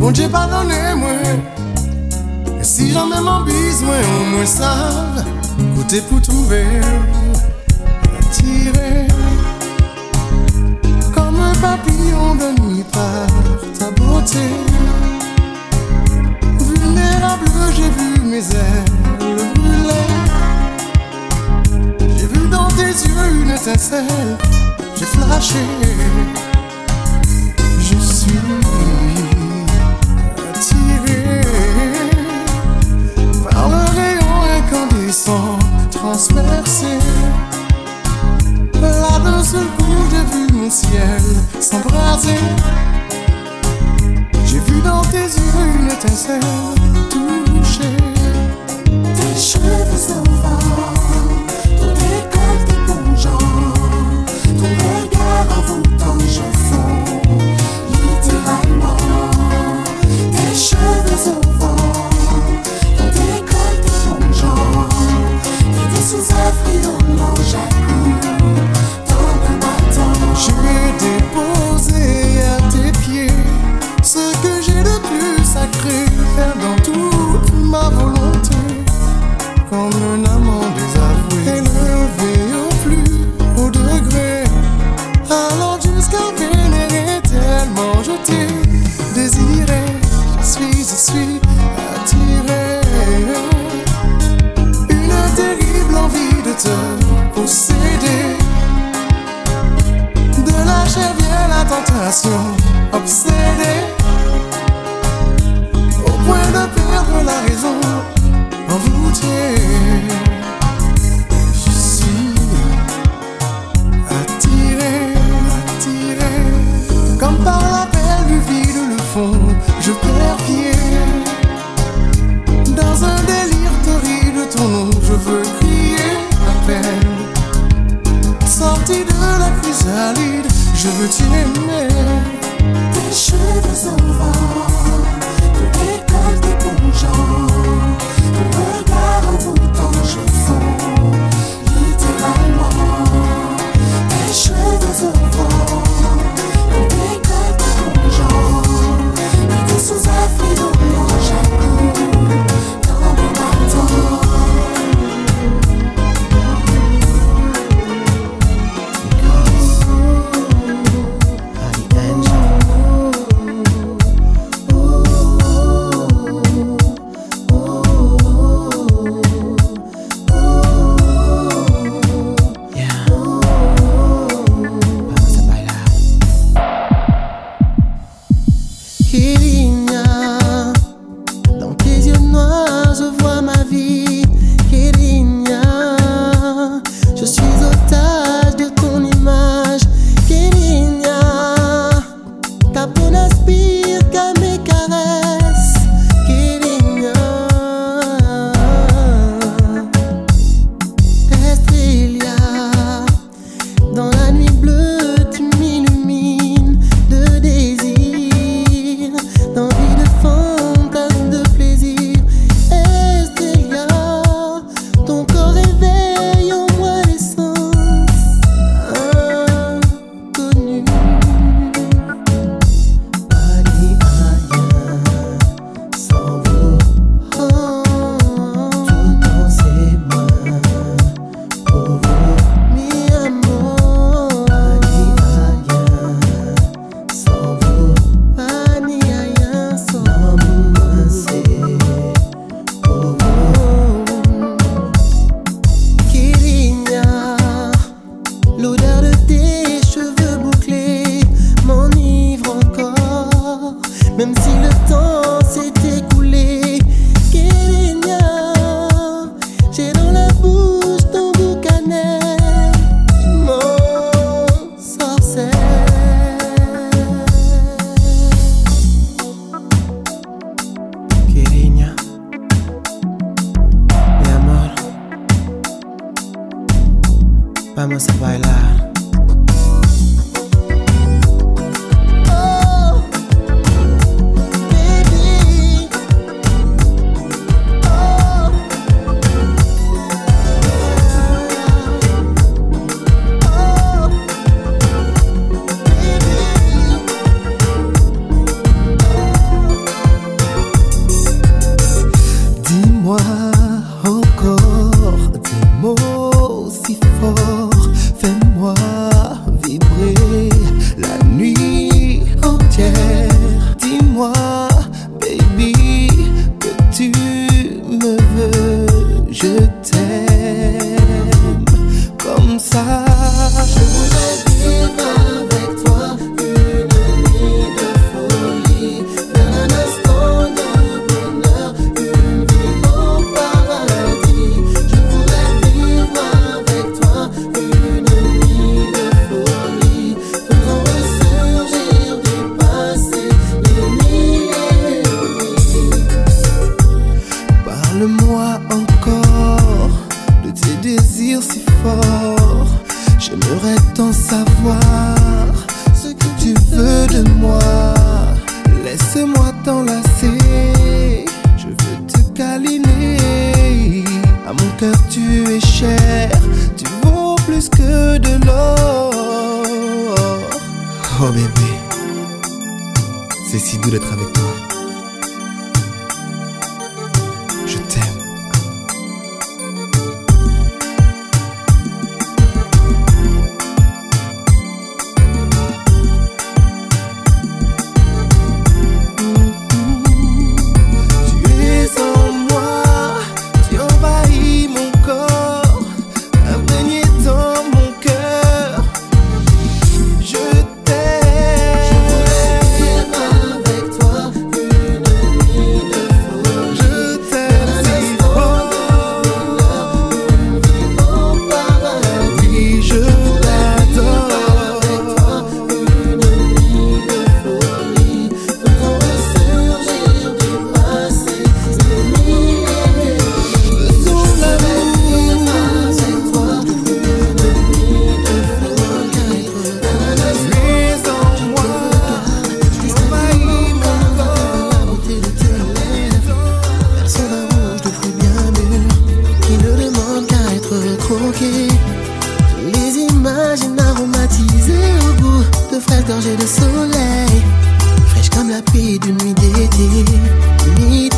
Bon Dje padone mwen E si jan men mambis mwen Ou mwen sav Kote pou trouve Atire Comme un papillon de nuit Par ta beauté. Vulnérable j'ai vu mes ailes brûler. J'ai vu dans tes yeux une étincelle. J'ai flashé. puissant transversé. Là d'un seul coup, j'ai vu mon ciel s'embraser. J'ai vu dans tes yeux une étincelle toucher tes cheveux sauvants. ma volonté comme un amant désavoué. Élevé au plus haut degré, alors jusqu'à vénérer tellement je t'ai désiré. Je suis, je suis attiré. Une terrible envie de te posséder. De lâcher bien la tentation, obsédée. vous, en vous.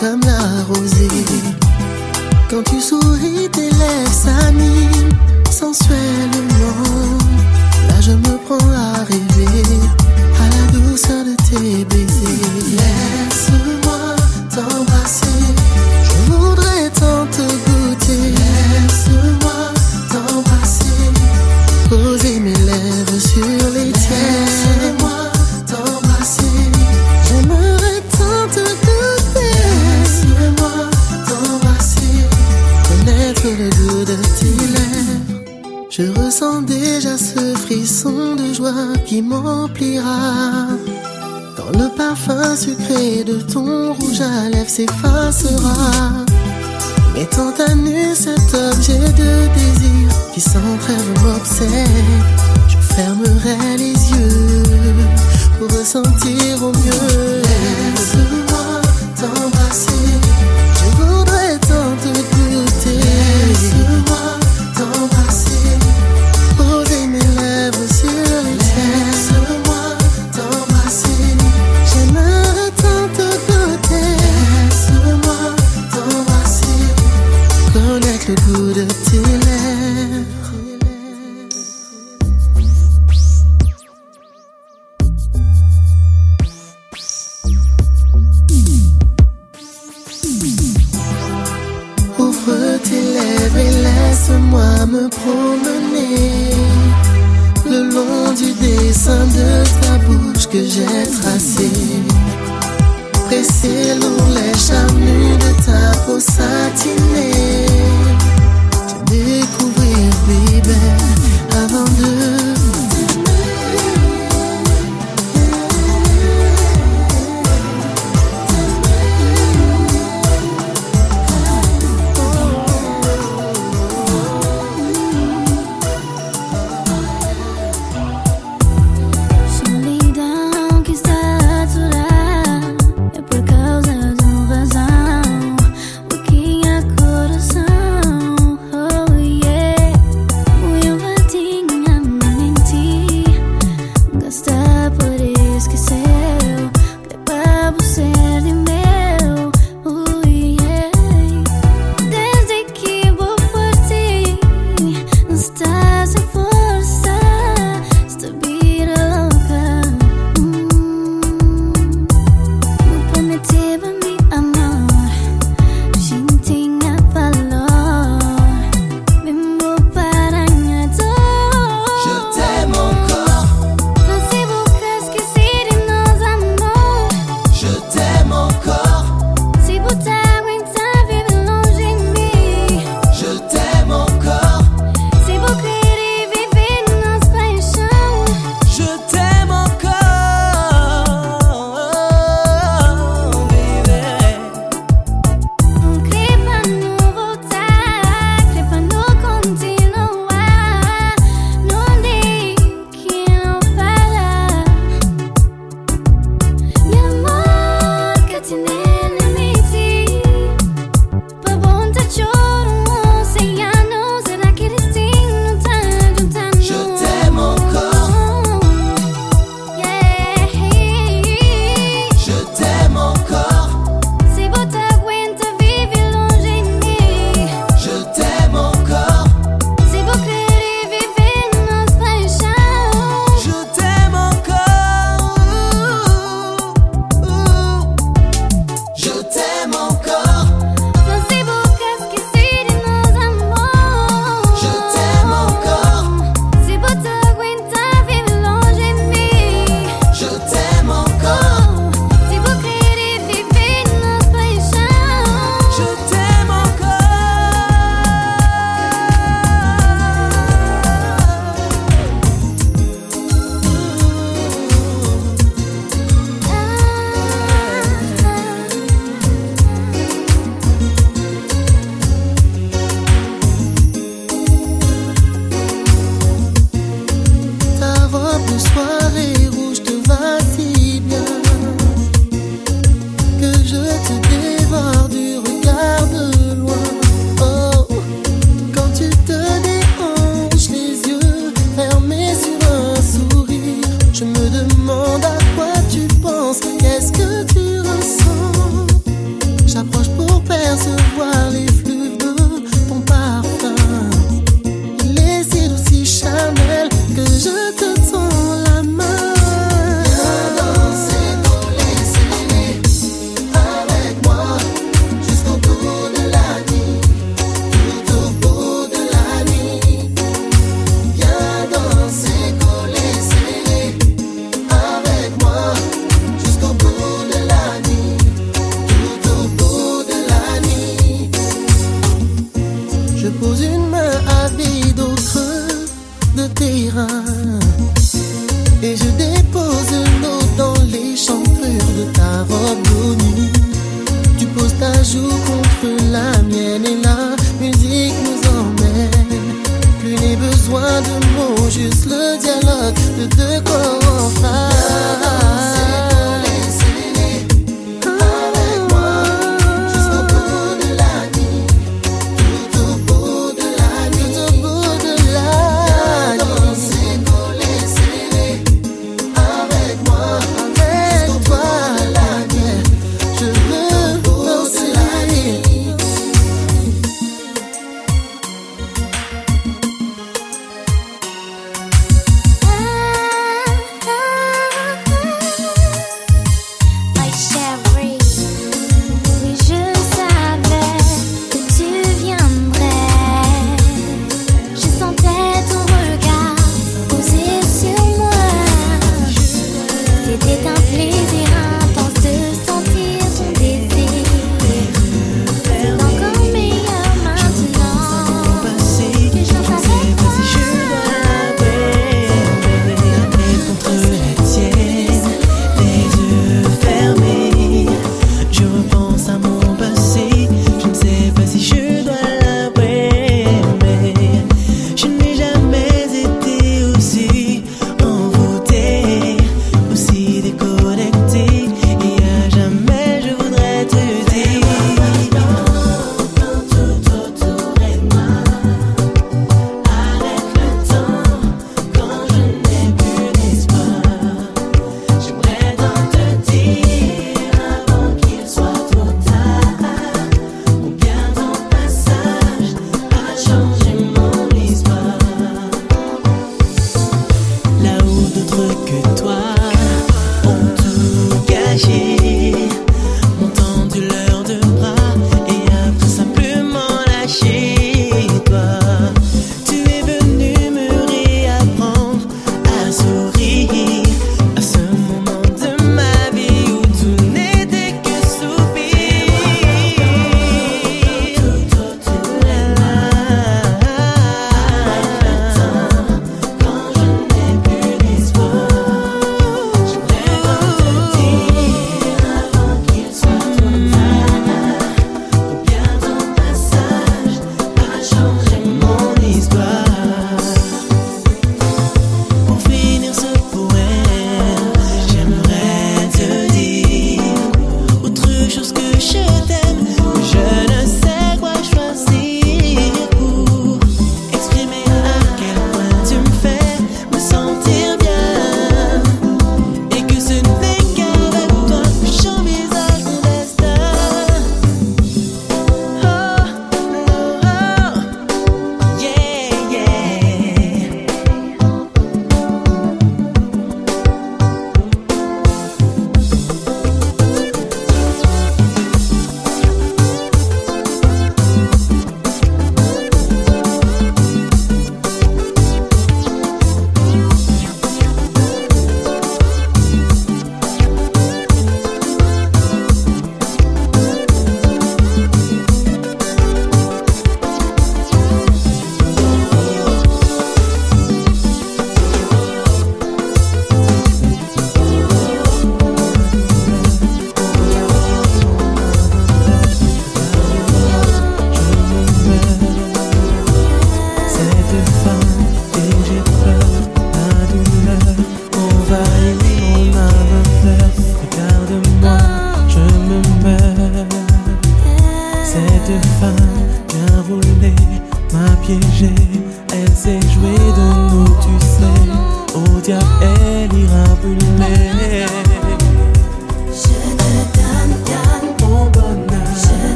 comme la rosée. Quand tu souris, tes lèvres s'animent sensuellement. Là, je me prends à rêver à la douceur de tes baisers. Quand le parfum sucré de ton rouge à lèvres s'effacera. Mettant à nu cet objet de désir qui sans trêve m'obsède, je fermerai les yeux pour ressentir au mieux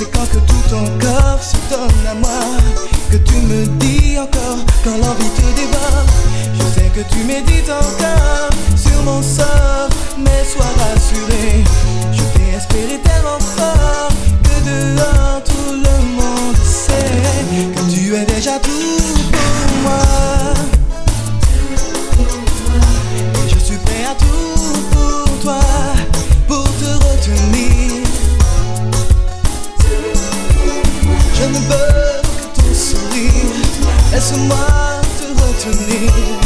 C'est quand que tout ton corps se donne à moi. Que tu me dis encore quand l'envie te déborde Je sais que tu médites encore sur mon sort Mais sois rassuré, je t'ai espéré tellement fort Que dehors tout le monde sait Que tu es déjà tout to me.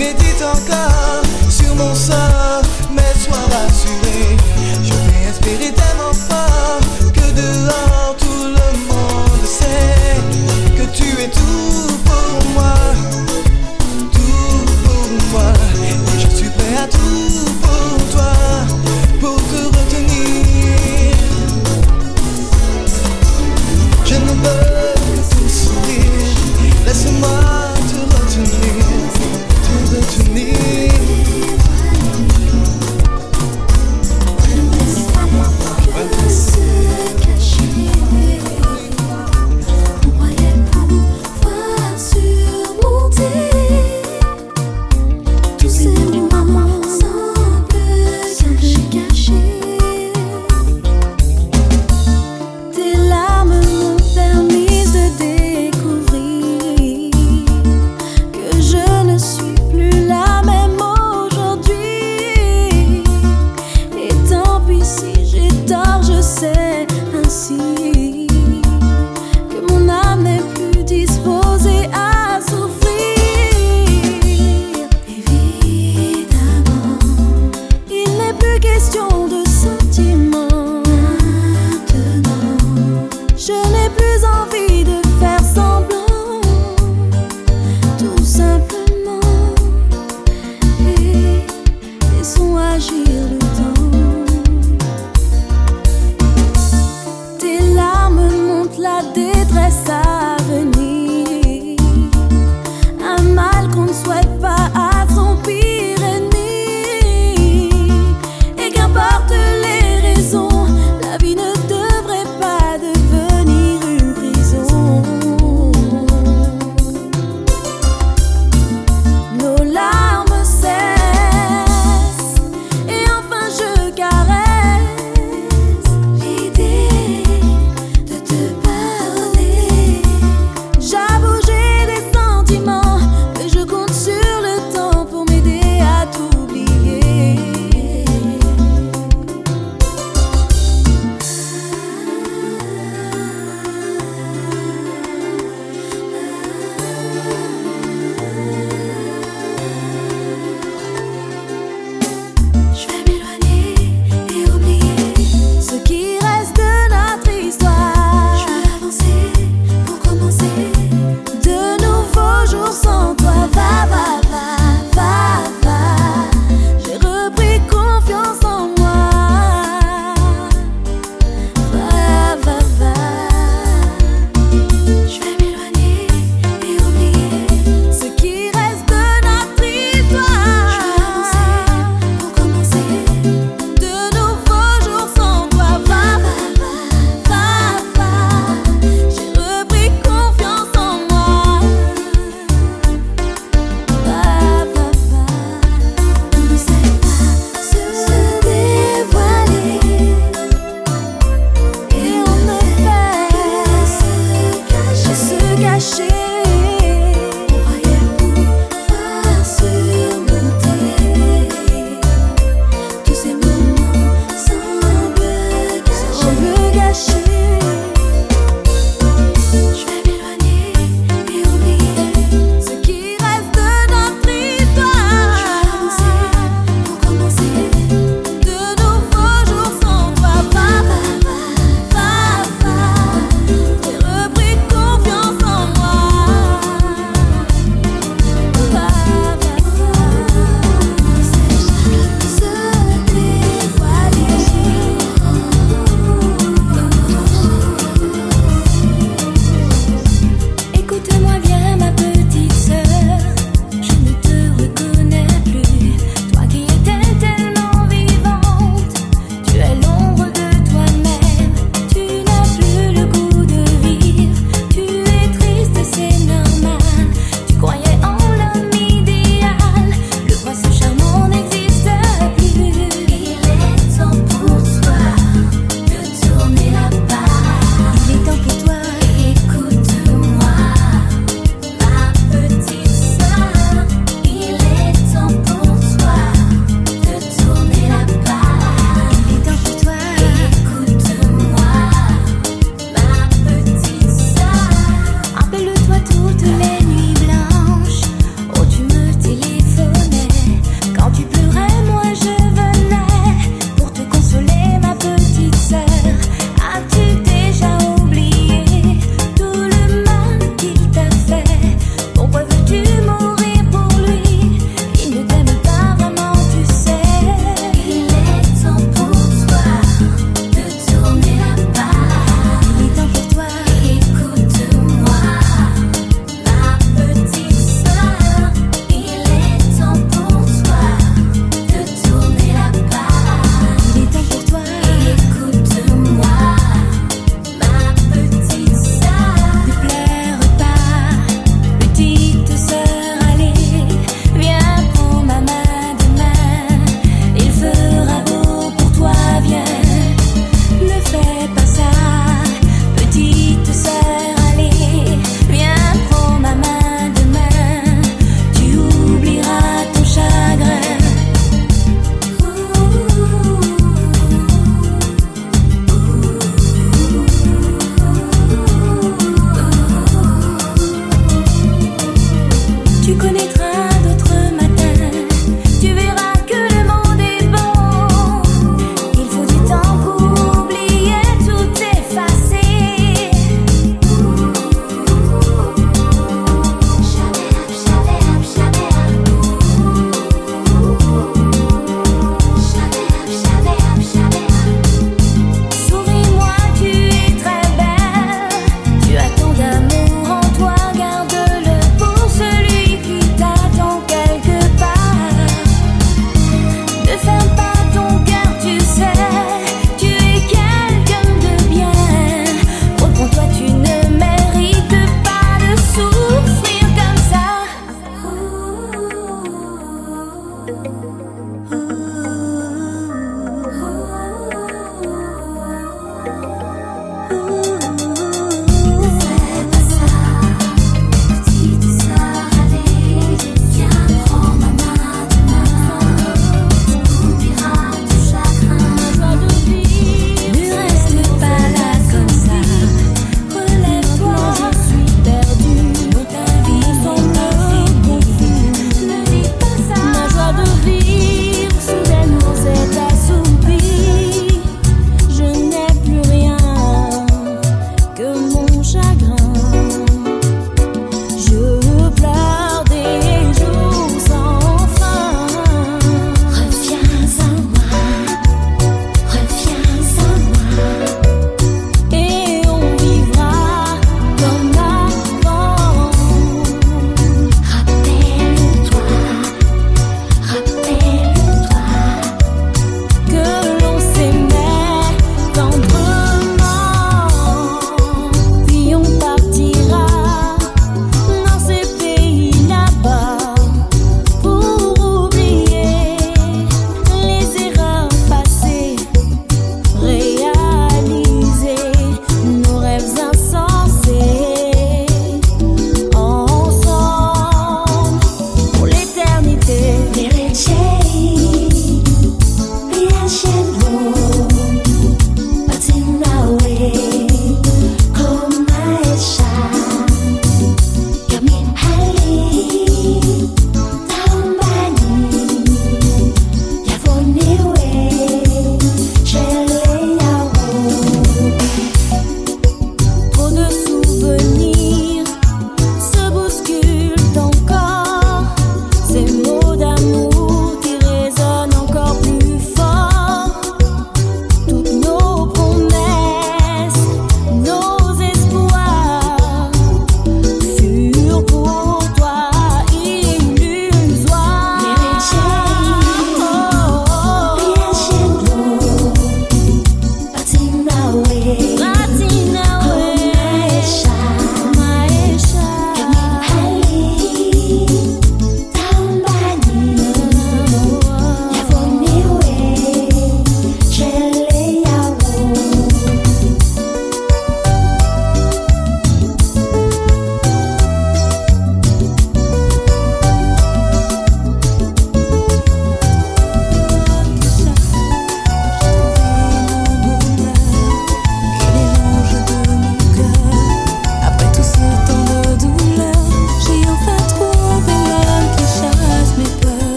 médite encore.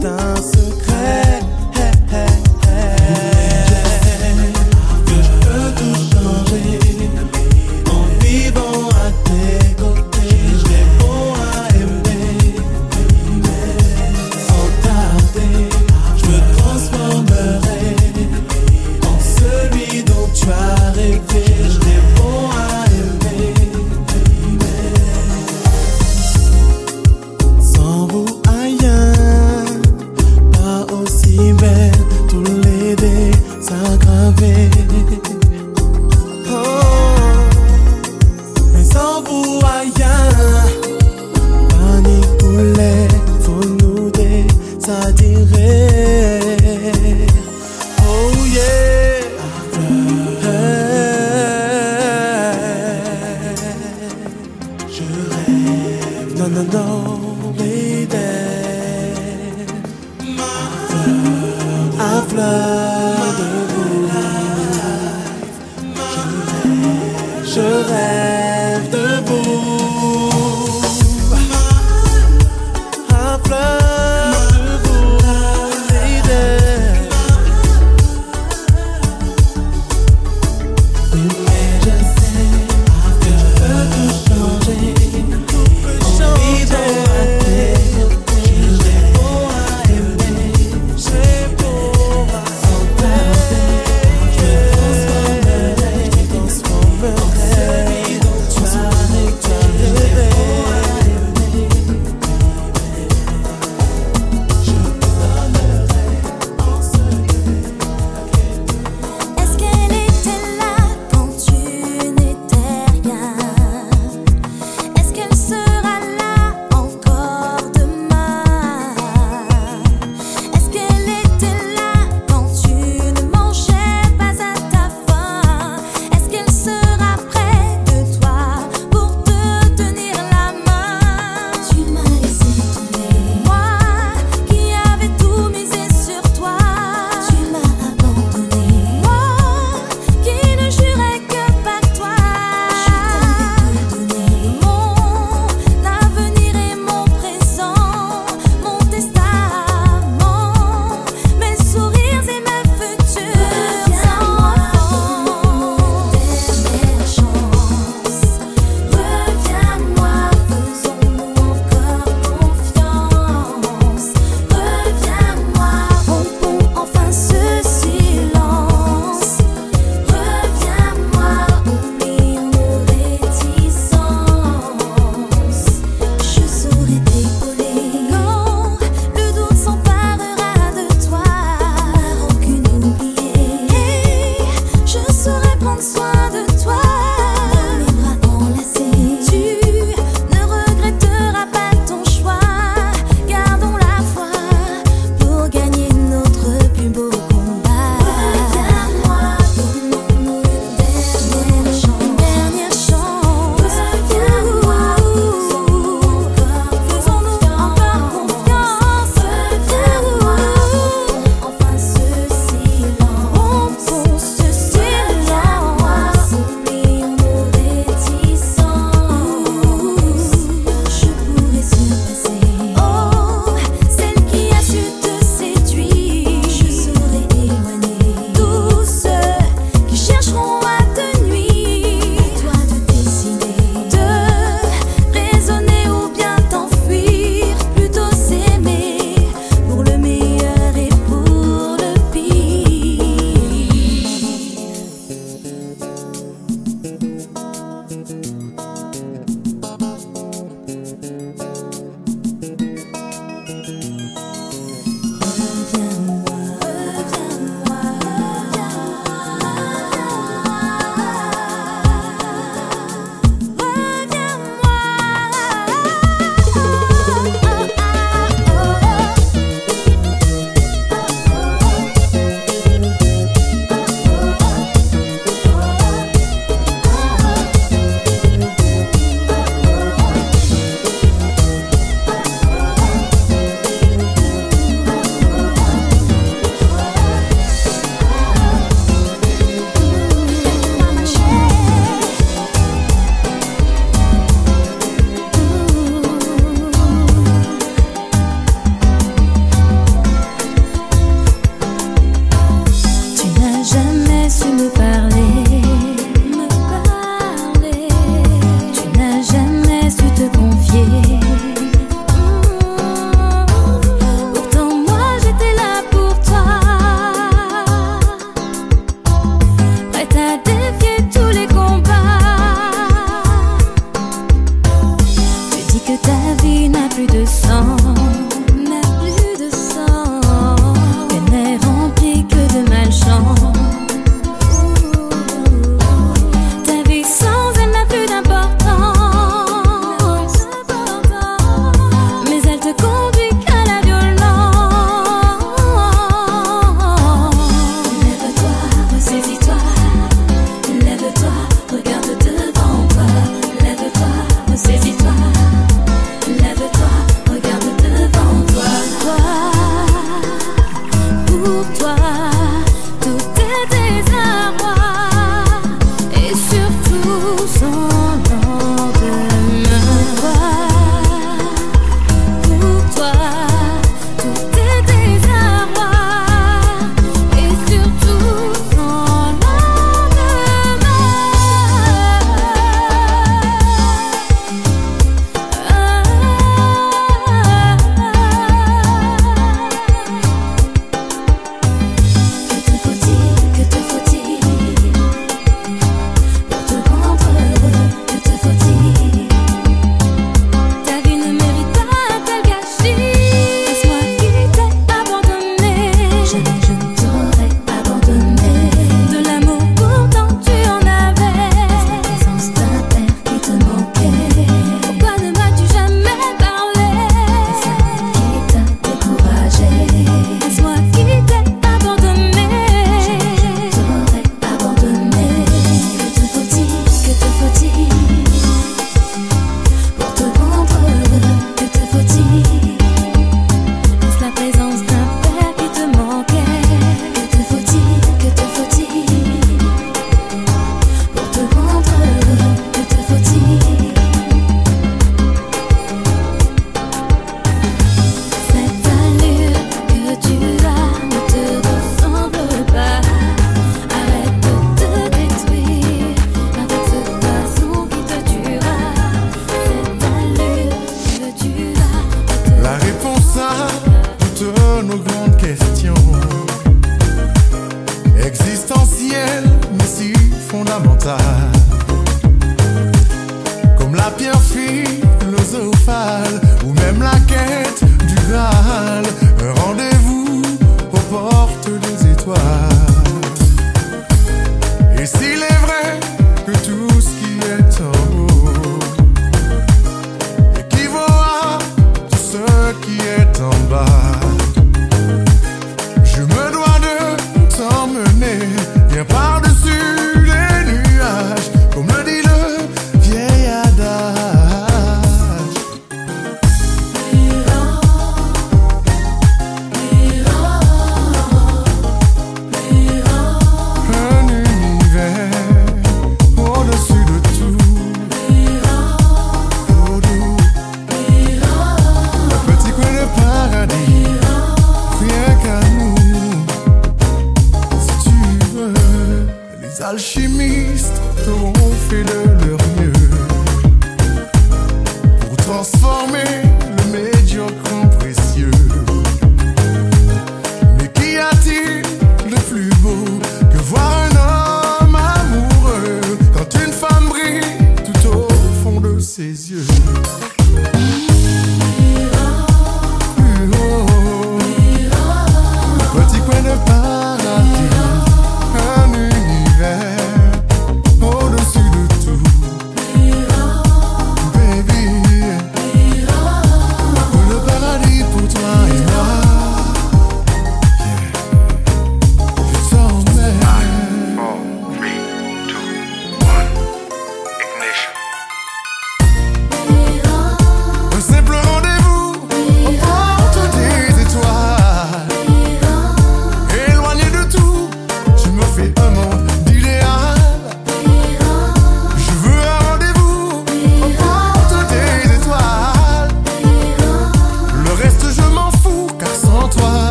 Ton